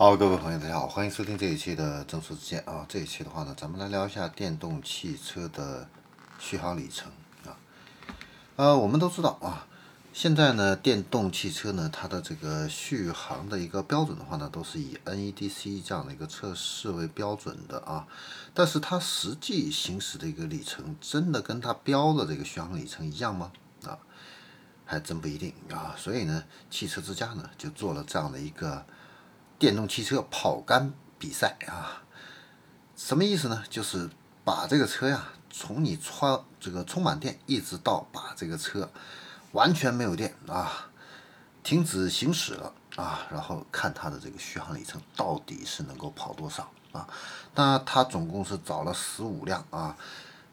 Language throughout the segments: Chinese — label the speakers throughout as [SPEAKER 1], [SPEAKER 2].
[SPEAKER 1] 好，各位朋友，大家好，欢迎收听这一期的证书之见啊。这一期的话呢，咱们来聊一下电动汽车的续航里程啊。呃，我们都知道啊，现在呢，电动汽车呢，它的这个续航的一个标准的话呢，都是以 NEDC 这样的一个测试为标准的啊。但是它实际行驶的一个里程，真的跟它标的这个续航里程一样吗？啊，还真不一定啊。所以呢，汽车之家呢，就做了这样的一个。电动汽车跑杆比赛啊，什么意思呢？就是把这个车呀，从你充这个充满电，一直到把这个车完全没有电啊，停止行驶了啊，然后看它的这个续航里程到底是能够跑多少啊？那它总共是找了十五辆啊，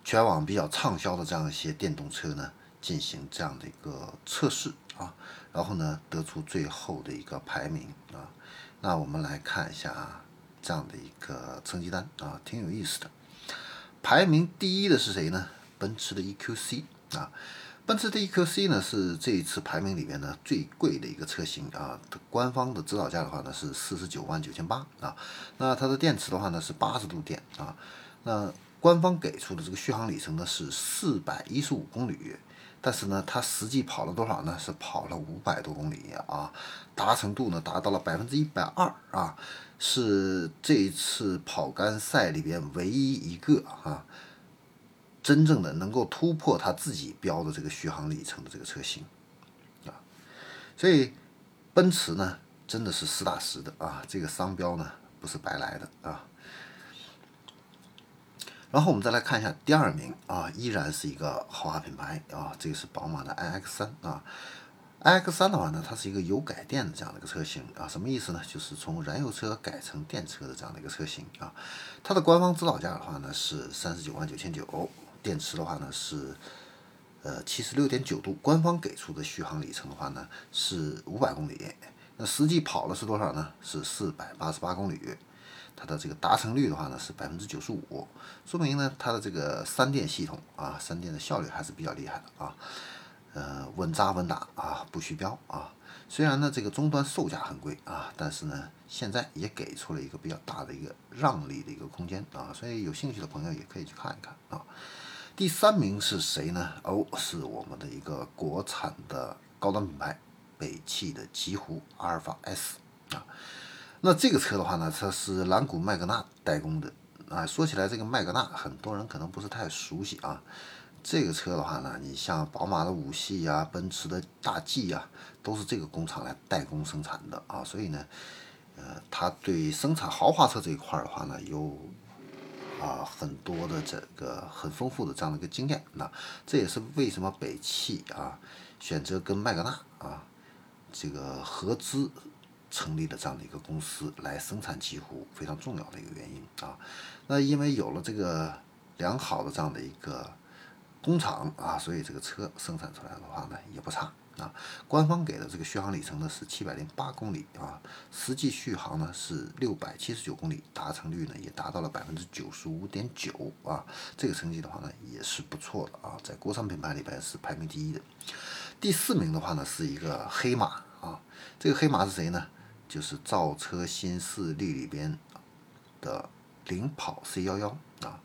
[SPEAKER 1] 全网比较畅销的这样一些电动车呢，进行这样的一个测试啊，然后呢，得出最后的一个排名啊。那我们来看一下啊，这样的一个成绩单啊，挺有意思的。排名第一的是谁呢？奔驰的 EQC 啊，奔驰的 EQC 呢是这一次排名里面呢最贵的一个车型啊。官方的指导价的话呢是四十九万九千八啊。那它的电池的话呢是八十度电啊。那官方给出的这个续航里程呢是四百一十五公里。但是呢，它实际跑了多少呢？是跑了五百多公里啊，达成度呢达到了百分之一百二啊，是这一次跑杆赛里边唯一一个啊，真正的能够突破它自己标的这个续航里程的这个车型啊，所以奔驰呢真的是实打实的啊，这个商标呢不是白来的啊。然后我们再来看一下第二名啊，依然是一个豪华品牌啊，这个是宝马的 iX3 啊，iX3 的话呢，它是一个油改电的这样的一个车型啊，什么意思呢？就是从燃油车改成电车的这样的一个车型啊，它的官方指导价的话呢是三十九万九千九，电池的话呢是呃七十六点九度，官方给出的续航里程的话呢是五百公里，那实际跑了是多少呢？是四百八十八公里。它的这个达成率的话呢是百分之九十五，说明呢它的这个三电系统啊，三电的效率还是比较厉害的啊，呃稳扎稳打啊，不虚标啊。虽然呢这个终端售价很贵啊，但是呢现在也给出了一个比较大的一个让利的一个空间啊，所以有兴趣的朋友也可以去看一看啊。第三名是谁呢？哦，是我们的一个国产的高端品牌北汽的极狐阿尔法 S 啊。那这个车的话呢，它是蓝谷麦格纳代工的啊。说起来，这个麦格纳很多人可能不是太熟悉啊。这个车的话呢，你像宝马的五系呀、奔驰的大 G 呀，都是这个工厂来代工生产的啊。所以呢，呃，它对生产豪华车这一块的话呢，有啊很多的这个很丰富的这样的一个经验。那这也是为什么北汽啊选择跟麦格纳啊这个合资。成立了这样的一个公司来生产极狐非常重要的一个原因啊，那因为有了这个良好的这样的一个工厂啊，所以这个车生产出来的话呢也不差啊。官方给的这个续航里程呢是七百零八公里啊，实际续航呢是六百七十九公里，达成率呢也达到了百分之九十五点九啊，这个成绩的话呢也是不错的啊，在国产品牌里边是排名第一的。第四名的话呢是一个黑马啊，这个黑马是谁呢？就是造车新势力里边的领跑 C 幺幺啊，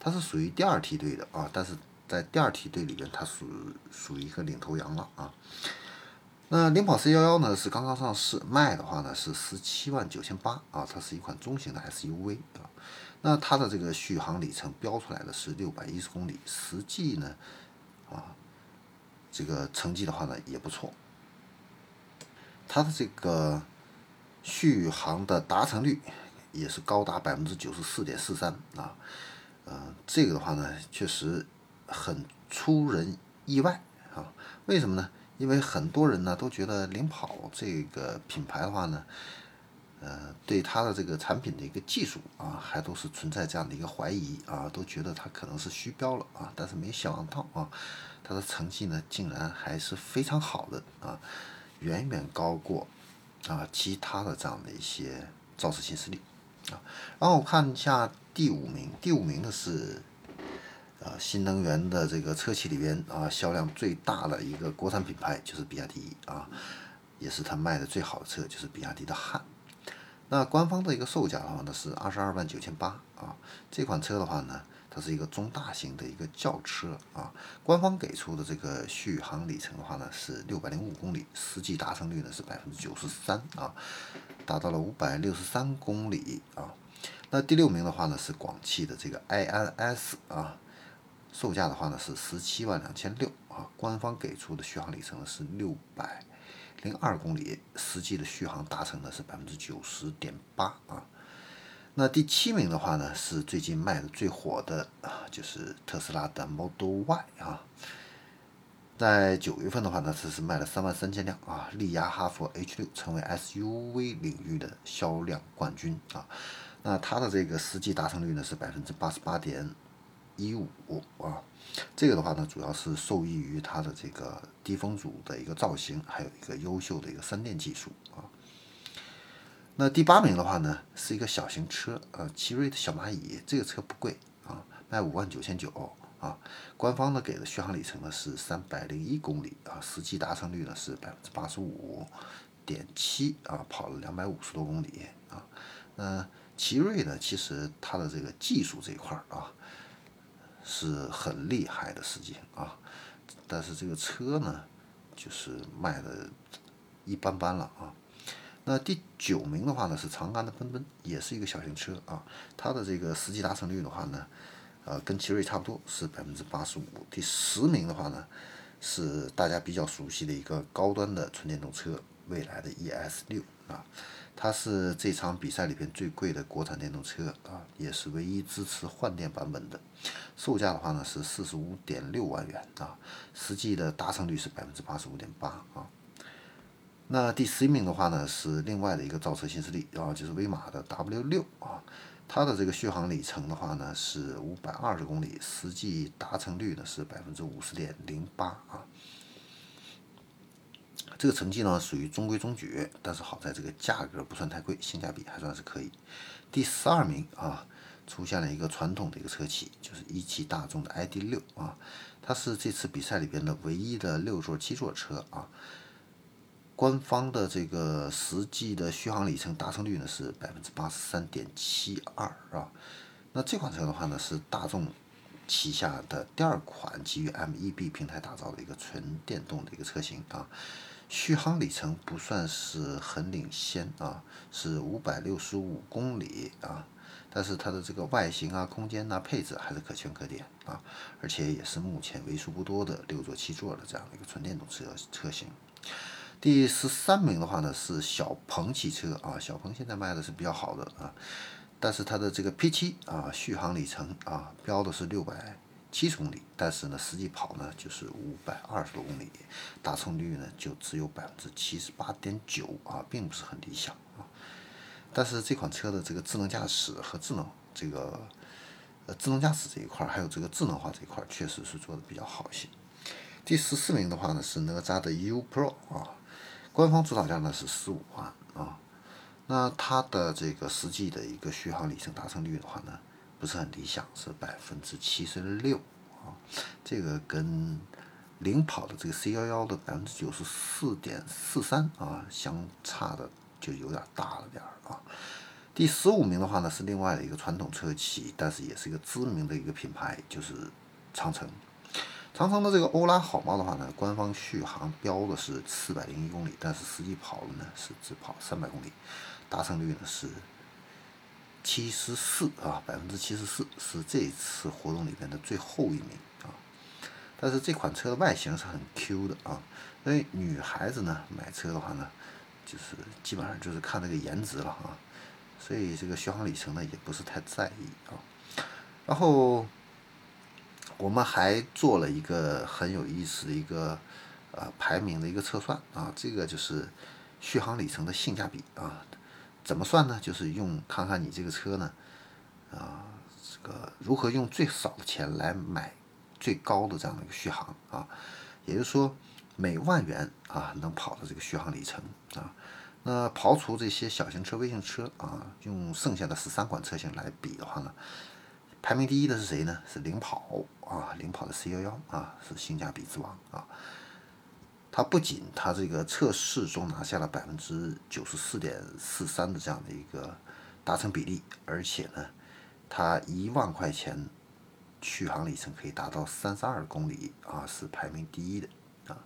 [SPEAKER 1] 它是属于第二梯队的啊，但是在第二梯队里边，它属属于一个领头羊了啊。那领跑 C 幺幺呢是刚刚上市，卖的话呢是十七万九千八啊，它是一款中型的 SUV 啊。那它的这个续航里程标出来的是六百一十公里，实际呢啊这个成绩的话呢也不错，它的这个。续航的达成率也是高达百分之九十四点四三啊，呃，这个的话呢，确实很出人意外啊。为什么呢？因为很多人呢都觉得领跑这个品牌的话呢，呃，对它的这个产品的一个技术啊，还都是存在这样的一个怀疑啊，都觉得它可能是虚标了啊。但是没想到啊，它的成绩呢，竟然还是非常好的啊，远远高过。啊，其他的这样的一些造车新势力啊，然后我看一下第五名，第五名的是呃新能源的这个车企里边啊销量最大的一个国产品牌就是比亚迪啊，也是它卖的最好的车就是比亚迪的汉。那官方的一个售价的话呢是二十二万九千八啊。这款车的话呢，它是一个中大型的一个轿车啊。官方给出的这个续航里程的话呢是六百零五公里，实际达成率呢是百分之九十三啊，达到了五百六十三公里啊。那第六名的话呢是广汽的这个 iNS 啊，售价的话呢是十七万两千六啊。官方给出的续航里程呢是六百。零二公里，实际的续航达成呢是百分之九十点八啊。那第七名的话呢，是最近卖的最火的啊，就是特斯拉的 Model Y 啊。在九月份的话呢，这是卖了三万三千辆啊，力压哈弗 H 六，成为 SUV 领域的销量冠军啊。那它的这个实际达成率呢是百分之八十八点一五啊。这个的话呢，主要是受益于它的这个低风阻的一个造型，还有一个优秀的一个三电技术啊。那第八名的话呢，是一个小型车，呃，奇瑞的小蚂蚁，这个车不贵啊，卖五万九千九啊。官方呢给的续航里程呢是三百零一公里啊，实际达成率呢是百分之八十五点七啊，跑了两百五十多公里啊。那奇瑞呢，其实它的这个技术这一块儿啊。是很厉害的实际啊，但是这个车呢，就是卖的一般般了啊。那第九名的话呢是长安的奔奔，也是一个小型车啊，它的这个实际达成率的话呢，呃，跟奇瑞差不多，是百分之八十五。第十名的话呢，是大家比较熟悉的一个高端的纯电动车，蔚来的 ES 六啊。它是这场比赛里边最贵的国产电动车啊，也是唯一支持换电版本的，售价的话呢是四十五点六万元啊，实际的达成率是百分之八十五点八啊。那第十一名的话呢是另外的一个造车新势力啊，就是威马的 W 六啊，它的这个续航里程的话呢是五百二十公里，实际达成率呢是百分之五十点零八啊。这个成绩呢属于中规中矩，但是好在这个价格不算太贵，性价比还算是可以。第十二名啊，出现了一个传统的一个车企，就是一汽大众的 ID 六啊，它是这次比赛里边的唯一的六座七座车啊。官方的这个实际的续航里程达成率呢是百分之八十三点七二啊。那这款车的话呢是大众旗下的第二款基于 MEB 平台打造的一个纯电动的一个车型啊。续航里程不算是很领先啊，是五百六十五公里啊，但是它的这个外形啊、空间呐、配置还是可圈可点啊，而且也是目前为数不多的六座七座的这样的一个纯电动车车型。第十三名的话呢是小鹏汽车啊，小鹏现在卖的是比较好的啊，但是它的这个 P7 啊，续航里程啊标的是六百。七十公里，但是呢，实际跑呢就是五百二十多公里，达成率呢就只有百分之七十八点九啊，并不是很理想啊。但是这款车的这个智能驾驶和智能这个呃智能驾驶这一块，还有这个智能化这一块，确实是做的比较好一些。第十四名的话呢是哪吒的 U Pro 啊，官方指导价呢是十五万啊，那它的这个实际的一个续航里程达成率的话呢？不是很理想，是百分之七十六啊，这个跟领跑的这个 C 幺幺的百分之九十四点四三啊相差的就有点大了点儿啊。第十五名的话呢是另外的一个传统车企，但是也是一个知名的一个品牌，就是长城。长城的这个欧拉好猫的话呢，官方续航标的是四百零一公里，但是实际跑了呢是只跑三百公里，达成率呢是。七十四啊，百分之七十四是这次活动里边的最后一名啊。但是这款车的外形是很 Q 的啊，所以女孩子呢买车的话呢，就是基本上就是看这个颜值了啊。所以这个续航里程呢也不是太在意啊。然后我们还做了一个很有意思的一个呃排名的一个测算啊，这个就是续航里程的性价比啊。怎么算呢？就是用看看你这个车呢，啊，这个如何用最少的钱来买最高的这样的一个续航啊，也就是说每万元啊能跑的这个续航里程啊，那刨除这些小型车、微型车啊，用剩下的十三款车型来比的话呢，排名第一的是谁呢？是领跑啊，领跑的 C 幺幺啊，是性价比之王啊。它不仅它这个测试中拿下了百分之九十四点四三的这样的一个达成比例，而且呢，它一万块钱续航里程可以达到三十二公里啊，是排名第一的啊。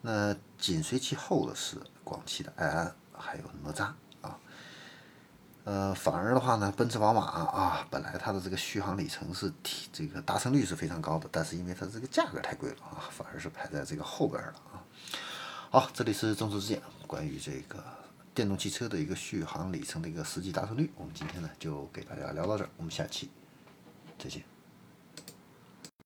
[SPEAKER 1] 那紧随其后的是广汽的埃安，还有哪吒。呃，反而的话呢，奔驰、宝马啊，本来它的这个续航里程是提这个达成率是非常高的，但是因为它这个价格太贵了啊，反而是排在这个后边了啊。好，这里是中车之见，关于这个电动汽车的一个续航里程的一个实际达成率，我们今天呢就给大家聊到这儿，我们下期再见。